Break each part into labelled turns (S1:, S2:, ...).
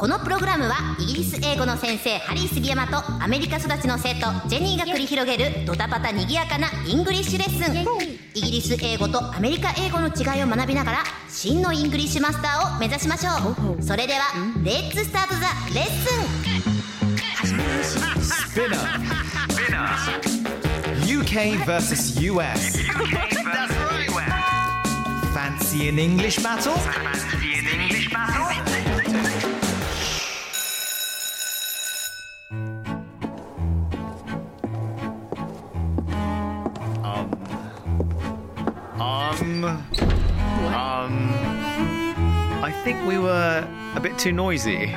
S1: このプログラムはイギリス英語の先生ハリー杉山とアメリカ育ちの生徒ジェニーが繰り広げるドタバタにぎやかな English lesson イギリス英語とアメリカ英語の違いを学びながら真の English master を目指しましょうそれでは Let's start the lesson
S2: SPINEAR. UK versus US.
S3: That's right, Wes.
S2: Fancy an English battle?
S3: Fancy an English battle?
S2: Think we were a bit too noisy.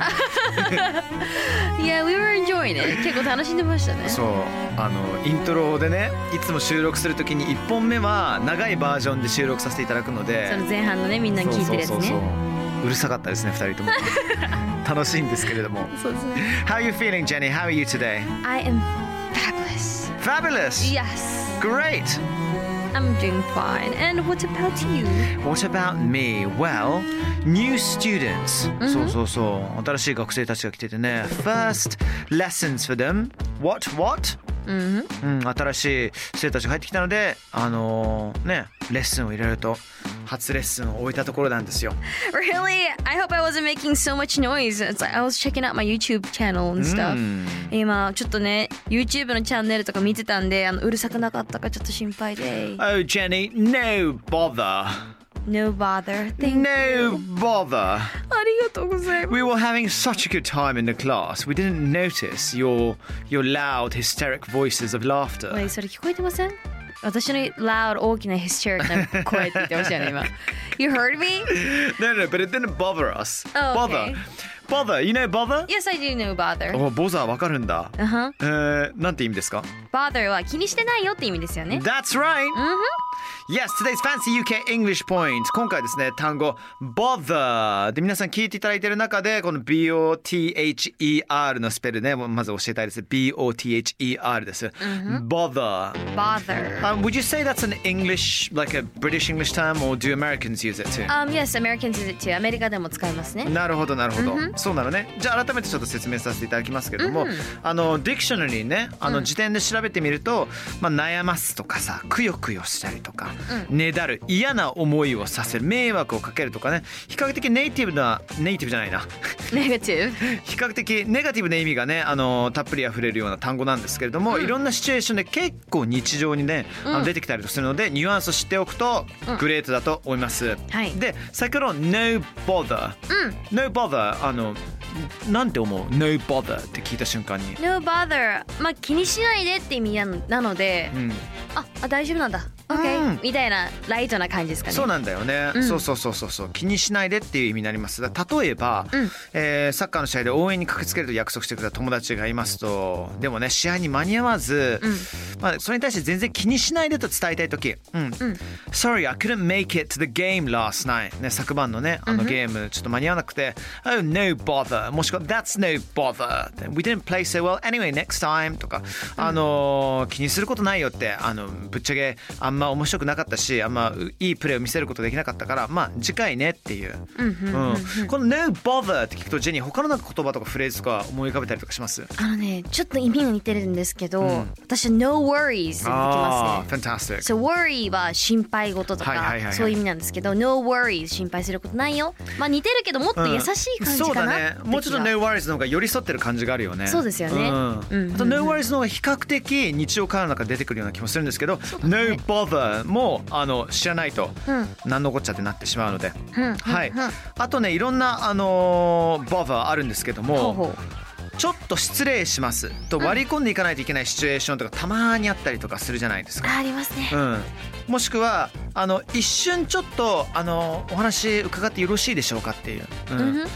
S4: Yeah, we were enjoying it. 結構楽しんでましたね。
S2: そうあのイントロでねいつも収録するときに1本目は長いバージョンで収録させていただくので
S4: その前半のねみんな聞いてるやつ
S2: そうそうそう
S4: ね。
S2: うるさかったですね2人とも楽しいんですけれども
S4: そうですね。
S2: How are you feeling Jenny? How are you today?
S4: I am fabulous.
S2: Fabulous!
S4: Yes.
S2: Great!
S4: I'm doing fine. And what about you?
S2: What about me? Well, new students. そうそうそう。新しい学生たちが来ててね。First lessons for them. What? What? うん、新しい生徒たちが入ってきたので、あのーね、レッスンを入れると、初レッスンを終えたところなんですよ。
S4: Really? I hope I wasn't making so much noise. It's like I was checking out my YouTube channel and stuff. 今ちょっとね YouTube のチャンネルとか見てたんであのうるさくなかったかちょっと心配で。
S2: Oh, Jenny, no bother.
S4: No bother. Thank
S2: No bother.
S4: ありがとうございます。
S2: We were having such a good time in the class. We didn't notice your your loud, hysteric voices of laughter.
S4: おいそれ聞こえてません私の loud 大きな hysteric な声って言ってましたよね今 You heard me?
S2: No, no, but it didn't bother us.
S4: Oh,
S2: bother.
S4: okay.
S2: Bother. You know bother?
S4: Yes, I do know bother
S2: おボザーわかるんだ。
S4: Uh-huh.
S2: えー、なんて意味ですか
S4: Bother は気にしてないよって意味ですよね
S2: That's right! Yes, today's fancy UK English point. 今回ですね、単語 bother で皆さん聞いていただいている中で、この B-O-T-H-E-R のスペルね、まず教えたいです。B-O-T-H-E-R です。bother.
S4: Bother
S2: Um, would you say that's an English, like a British English term, or do Americans use it too?
S4: Um, yes, Americans use it too アメリカでも使いますね
S2: なるほどなるほど、そうなのねじゃあ改めてちょっと説明させていただきますけども、あのディクショナリーにねあの辞典で調べてみると、まあ、悩ますとかさくよくよしたりとか、ねだる嫌な思いをさせる迷惑をかけるとかね。比較的ネイティブなネイティブじゃないな。
S4: Negative
S2: 比較的ネガティブな意味がねあのたっぷり溢れるような単語なんですけれども、いろんなシチュエーションで結構日常にね、あの出てきたりするのでニュアンスを知っておくとグレートだと思います。
S4: はい。
S2: で先ほどの No bother、No bother あのなんて思う？No bother って聞いた瞬間に。
S4: No bother まあ気にしないでって意味なのなので、
S2: うん。
S4: ああ大丈夫なんだみたいなライトな感じですかね。
S2: そうなんだよね、
S4: うん。
S2: そうそうそうそうそう。気にしないでっていう意味になります。例えば、
S4: うん。
S2: えーサッカーの試合で応援に駆けつけると約束してくれた友達がいますと。でもね試合に間に合わず、まあ、それに対して全然気にしないでと伝えたい時「うん、Sorry I couldn't make it to the game last night」ね昨晩のねあのゲームちょっと間に合わなくて「Oh no bother」もしくは「That's no bother」「We didn't play so well. Anyway next time」とか、あのー気にすることないよってあのぶっちゃけあんま面白くなかったしあんまういいプレーを見せることできなかったからまあ次回ねっていう、うんこの「No bother」って聞くとジェニー他のなんか言葉とかフレーズとか思い浮かべたりとかします？
S4: あのねちょっと意味が似てるんですけど、
S2: ん。
S4: 私は No worries ってますね。
S2: fantastic
S4: So worry は心配事とか、
S2: はいはいはいはい。
S4: そういう意味なんですけど No worries 心配することないよ。まあ似てるけどもっと優しい感じ
S2: そうだ
S4: かな、
S2: ね。もうちょっと No worries の方が寄り添ってる感じがあるよね。
S4: そうですよね。
S2: うん。
S4: うん。うんうん
S2: あと No worries の方が比較的日常会話の中で出てくるような気もするんですけど、No bother もあの知らないと
S4: うん。
S2: 何のこっちゃってなってしまうので、
S4: うん
S2: はい
S4: うん。うん
S2: あとねいろんなあのー bother あるんですけども
S4: ほうほう。
S2: ちょっと失礼します。と割り込んでいかないといけないシチュエーションとかたまにあったりとかするじゃないですか。
S4: あありますね。
S2: うん、もしくはあの一瞬ちょっとあのお話伺ってよろしいでしょうかっていう、うん。例え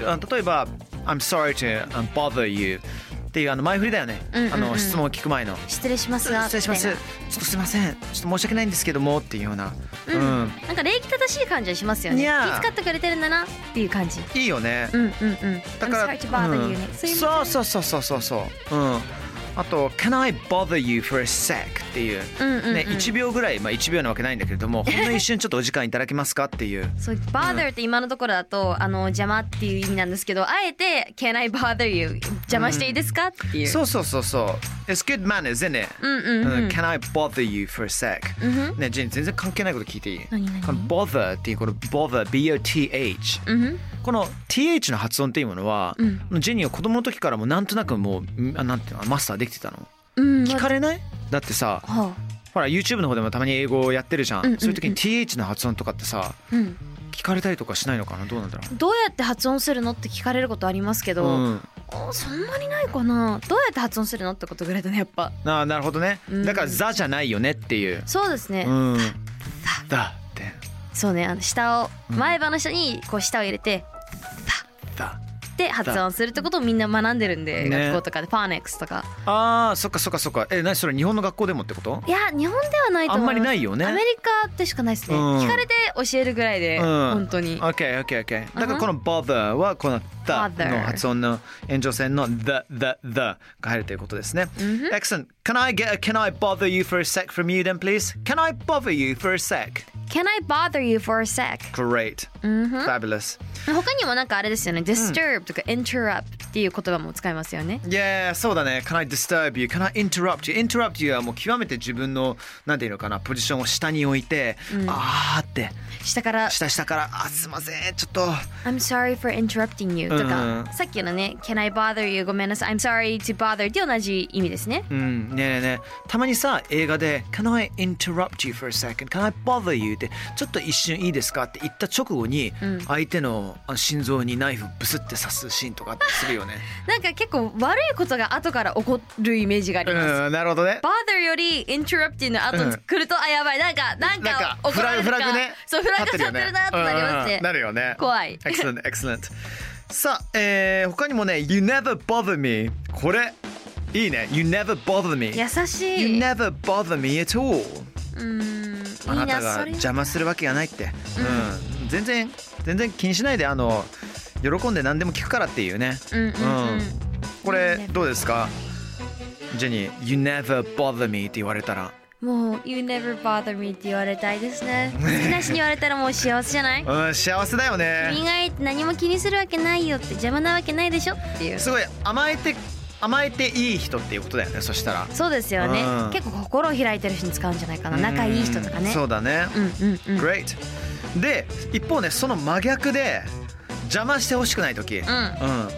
S2: ば例えば「I'm sorry to um, bother you」っていうあの前振りだよね、
S4: うんうんうん。
S2: あの質問を聞く前の。
S4: 失礼しますが
S2: 失礼します。ちょっとすいません。ちょっと申し訳ないんですけどもっていうような、
S4: な
S2: う
S4: うん。んなんか礼儀正しい感じはしますよね。気遣ってくれてるんだなっていう感じ。
S2: いいよね、
S4: うんうんうん。
S2: だからうん。そうそうそうそうそうそう。うん。あと「Can I bother you for a sec?」っていう、ね、1秒ぐらい、まあ、1秒なわけないんだけれども ほんの一瞬ちょっとお時間いただけますかっていう。
S4: そう bother って今のところだとあの邪魔っていう意味なんですけどあえて Can I bother you? 邪魔していいですかっていう。
S2: そうそうそうそう。It's good manners, isn't it?
S4: うんうんうん。
S2: うん。Can I bother you for a sec?
S4: うん
S2: ねジェニー全然関係ないこと聞いていい？
S4: 何何
S2: この bother っていうこの bother B-O-T-H
S4: うん
S2: この TH の発音っていうものは、
S4: うん。
S2: ジェニーは子供の時からもうなんとなくもうあなんていうのマスターできてたの？
S4: うん
S2: 聞かれない？だってさ
S4: は
S2: ほら YouTube の方でもたまに英語をやってるじゃん,、
S4: うんうんうん。
S2: そういう時に TH の発音とかってさ
S4: あうん。
S2: 聞かれたりとかしないのかな？どうなんだろ
S4: どうやって発音するのって聞かれることありますけ
S2: う、
S4: ど、
S2: うん、
S4: あそんなにないかな？どうやって発音するのってことぐらいだねやっぱ。
S2: あーなるほどね、
S4: うん。
S2: だから「ザ」じゃないよねっていう。
S4: そうですね、
S2: うん「だ」って。
S4: そうねあの下を
S2: うん。
S4: 前歯の下にこう舌を入れて「
S2: だ」
S4: で発音するってことをみんな学んでるんで、
S2: ね。
S4: 学校とかで。ファーネックスとか。
S2: あーそっかそっかそっか。え何それ？日本の学校でもってこと？
S4: いや日本ではないと思
S2: あんまりないよね。
S4: アメリカでしかないですね、
S2: うん。
S4: 聞かれて教えるぐらいで、
S2: うん。
S4: 本当に。
S2: OKOKOK だからこの bother はこの「だ」
S4: Bother
S2: の発音の延長線の「the」「the」「the」が入るということですね Excellent Can I get a Can I bother you for a sec from you then please? Can I bother you for a sec?
S4: Can I bother you for a sec?
S2: Great Fabulous
S4: 他にもなんかあれですよね disturb とか interrupt っていう言葉も使いますよね。
S2: Yeah そうだね。Can I disturb you? Can I interrupt you? Interrupt you はもう極めて自分のなんていうのかなポジションを下に置いて、あーって。
S4: 下から。
S2: 下下からあすいません。ちょっと。
S4: I'm sorry for interrupting you とか、
S2: うん。
S4: さっきのね Can I bother you? ごめんなさい。I'm sorry to bother って同じ意味ですね。
S2: うん、ねえねえたまにさ映画で「Can I interrupt you for a second? Can I bother you?」ってちょっと一瞬いいですかって言った直後に相手の心臓にナイフブスって刺すシーンとかあったりするよね。
S4: なんか結構悪いことが後から起こるイメージがあります、
S2: うんなるほどね。
S4: bother より interrupting の後
S2: うん
S4: 来ると、あやばいなんかなん
S2: か
S4: か
S2: フラ
S4: 怒られるか
S2: グフラグね
S4: そうフラグ立ってるなってなりますね
S2: なるよね。
S4: 怖い
S2: Excellent, excellent. さあ、えー、他にもね、You never bother me。これ、いいね。You never bother me.
S4: 優し
S2: You
S4: い
S2: never bother me at all.
S4: うーん
S2: あないたが邪魔するわけがないって。うん。全然、全然気にしないで、あの、喜んで何でも聞くからっていうね。
S4: うんうんうん、
S2: これ、どうですか？ジェニー、You never bother me って言われたら。
S4: もう You never bother me って言われたいですね。好きな人に言われたらもう幸せじゃない？
S2: うん、幸せだよね。
S4: 君がいて何も気にするわけないよって邪魔なわけないでしょっていう。
S2: すごい甘えて、甘えていい人っていうことだよね、そしたら。
S4: そうですよね。
S2: うん。
S4: 結構心を開いてる人に使うんじゃないかな。仲いい人とかね。
S2: そうだね。
S4: うんうんうん。
S2: Great で一方ねその真逆で邪魔してほしくない時うん、なん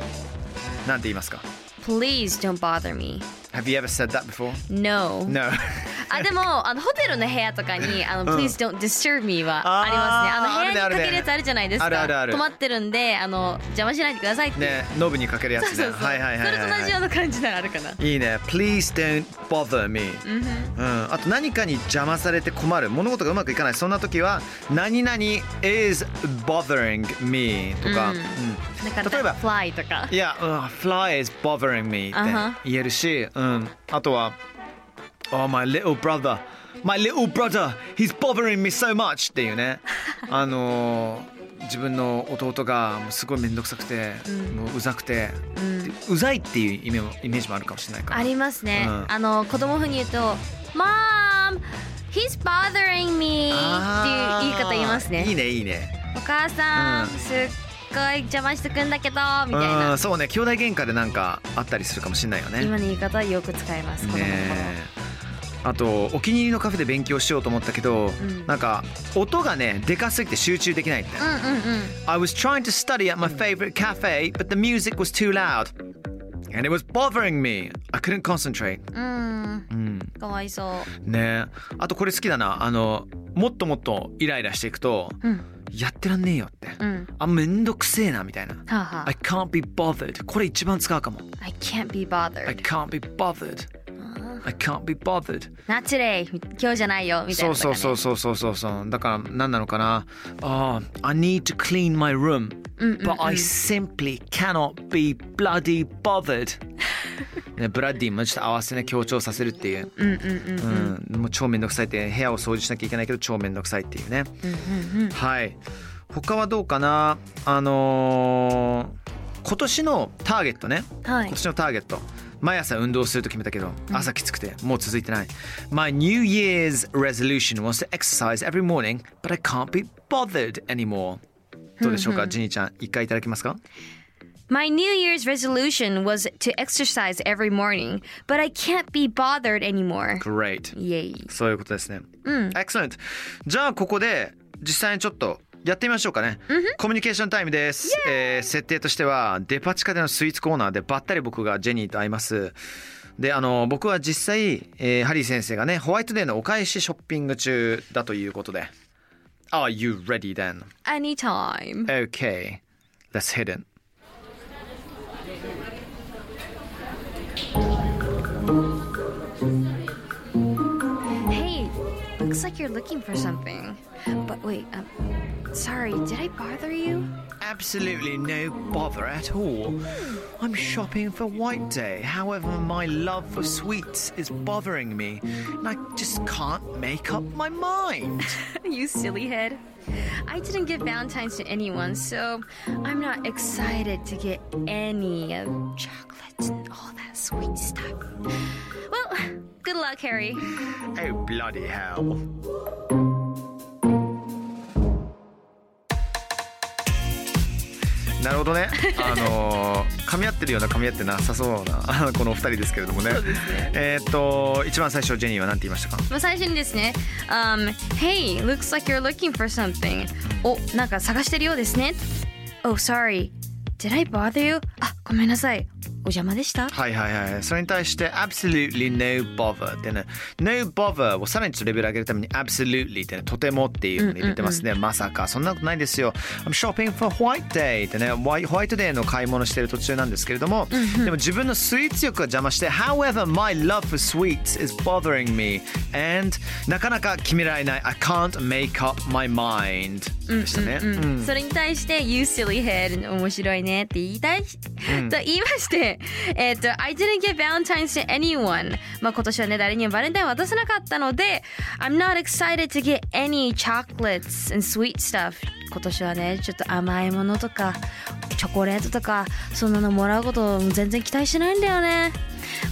S2: て言いますか
S4: Please don't bother me
S2: Have you ever said that before?
S4: No
S2: No
S4: あでもあのホテルの部屋とかにあの、
S2: うん。
S4: Please don't disturb me は
S2: あ
S4: りますね。あの部屋にかけるやつあるじゃないですか。
S2: あるあるある。
S4: 止まってるんであの邪魔しないでくださいって。
S2: ねノブにかけるやつね。
S4: そうそうそう、
S2: はいはいはいはい、
S4: それと同じような感じならあるかな。い
S2: いね。Please don't bother me
S4: うん。ふん
S2: うん、あと何かに邪魔されて困る物事がうまくいかない。そんな時は何々 is bothering me とか、
S4: うん。
S2: うん。
S4: なんか
S2: 例えば
S4: fly とか。
S2: いや、うん fly is bothering me って言えるし、うん、あとは Oh my little brother. My little brother. He's bothering me so much. っていうね。あのー自分の弟がすごい面倒くさくて、もううざくて、でうざいっていうイメイメージもあるかもしれないから。
S4: ありますね、
S2: うん。
S4: あの子供風に言うと Mom he's bothering me. っていう言い方言いますね。
S2: いいねいいね。
S4: お母さん、
S2: うん。
S4: すっごい邪魔してくんだけどみたいな。
S2: うんそうね。兄弟喧嘩でなんかあったりするかもしれないよね。
S4: 今の言い方はよく使います子供の頃、
S2: ねえあとお気に入りのカフェで勉強しようと思ったけど、
S4: ん
S2: なんか音がねでかすぎて集中できないって、
S4: うんうんうん
S2: I was trying to study at my favorite cafe but the music was too loud and it was bothering me I couldn't concentrate
S4: うん
S2: うん
S4: かわいそう
S2: ねあとこれ好きだなあのもっともっとイライラしていくと、
S4: うん
S2: やってらんねえよって、
S4: うん
S2: あめんどくせえなみたいな
S4: はあ、はあ
S2: I can't be bothered これ一番使うかも
S4: I can't be
S2: I
S4: bothered
S2: can't be bothered I can't be bothered.
S4: Not today 今日じゃないよ。みたい
S2: そう
S4: なね。
S2: そうそうそうそうそうそうだから何なのかな。あ、あ I need to clean my room. But I simply cannot be bloody bothered. ね、ブラッディもちょっと合わせね強調させるっていう、
S4: うんうんうん
S2: うん、もう超めんどくさい。って部屋を掃除しなきゃいけないけど超めんどくさいっていうね、はい。他はどうかな？あのー今年のターゲットね。
S4: はい。
S2: 今年のターゲット毎朝運動すると決めたけど朝きつくてもう続いてない My New Year's resolution was to exercise every morning but I can't be bothered anymore どうでしょうかジニーちゃん一回いただけますか
S4: My New Year's resolution was to exercise every morning, but I can't be bothered anymore.
S2: Great
S4: イエイ。
S2: そういうことですね。Excellent。じゃあここで実際にちょっとやってみましょうかね。コミュニケーションタイムです。えー設定としてはデパ地下でのスイーツコーナーでばったり僕がジェニーと会います。で、あの、僕は実際、えーハリー先生がね、ホワイトデーのお返しショッピング中だということで。Are you ready then?
S4: Anytime.
S2: Okay. Let's hit it.
S4: Hey, looks like you're looking for something. But wait, um, sorry, did I bother you?
S2: Absolutely no bother at all. I'm shopping for White Day. However, my love for sweets is bothering me, and I just can't make up my mind.
S4: you silly head. I didn't give Valentine's to anyone, so I'm not excited to get any of chocolate and all that sweet stuff. Well, good luck, Harry.
S2: oh, bloody hell. なるほどね。あのー噛み合ってるような噛み合ってなさそうなあ このお二人ですけれどもね。えーっと一番最初ジェニーは何て言いましたか？
S4: まあ最初にですね、um, Hey, looks like you're looking for something. お、なんか探してるようですね。Oh, sorry. Did I bother you? あ、ごめんなさい。お邪魔でした
S2: はいはいはい。それに対して absolutely no bother ってね、no bother をさらにちょっとレベル上げるために absolutely ってね、とてもっていうふうに入れてますね。まさか、そんなことないですよ。I'm shopping for white day ってね、ホワイトデーの買い物してる途中なんですけれども、でも自分のスイーツ欲が邪魔して、however my love for sweets is bothering me and なかなか決められない I can't make up my mind でしたね。うん
S4: それに対して、You silly head 面白いねって言いたい、と言いまして、えっ、と、I didn't give Valentine's to anyone. まあ今年はね、誰にもバレンタイン渡せなかったので、I'm not excited to get any chocolates and sweet stuff. 今年はね、ちょっと甘いものとか、チョコレートとか、そんなのもらうことを全然期待してないんだよね。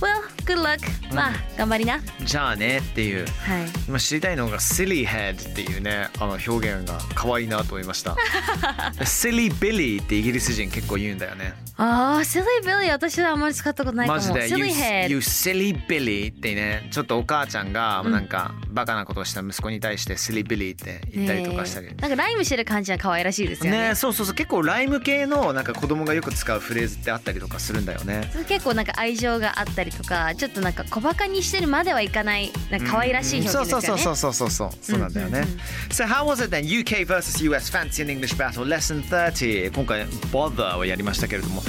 S4: Well, good luck. まあ、頑張りな。
S2: じゃあねっていう。
S4: はい。
S2: 今知りたいのが silly head っていうねあの表現が可愛いなと思いました silly billy ってイギリス人結構言うんだよね
S4: ああ、silly Billy 私はあんまり使ったことないかも。
S2: マジで
S4: silly head。
S2: you silly billy ってねちょっとお母ちゃんがなんかバカなことをした息子に対して silly billy って言ったりとかしたり
S4: ねえなんかライムしてる感じは可愛らしいですよね
S2: ねそうそうそう結構ライム系のなんか子供がよく使うフレーズってあったりとかするんだよね
S4: 結構なんか愛情があったりとかちょっとなんか小バカにしてるまではいかないなんか可愛らしい表現ですよね、
S2: そうそうそうそうそうそう。そうなんだよね、So how was it then? UK vs US Fancy and English Battle. Lesson 30今回 bother をやりましたけれども。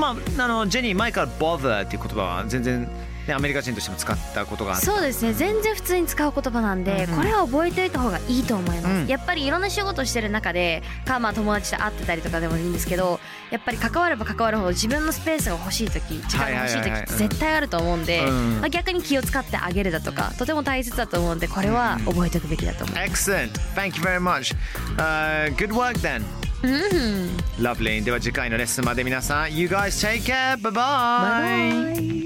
S2: まああのジェニー前から bother っていう言葉は全然、ね、アメリカ人としても使ったことがあって
S4: そうですね。全然普通に使う言葉なんで、これは覚えておいた方がいいと思います、
S2: うん。
S4: やっぱりいろんな仕事してる中でかまあ友達と会ってたりとかでもいいんですけどやっぱり関われば関わるほど自分のスペースが欲しい時時間が欲しい時って絶対あると思うんで、
S2: うん。
S4: まあ、逆に気を使ってあげるだとかとても大切だと思うんでこれは覚えておくべきだと思う、
S2: Excellent. Thank you very much、uh, Good work then.
S4: うん
S2: Lovely. では次回のレッスンまで皆さん。You guys take care. Bye bye, スピ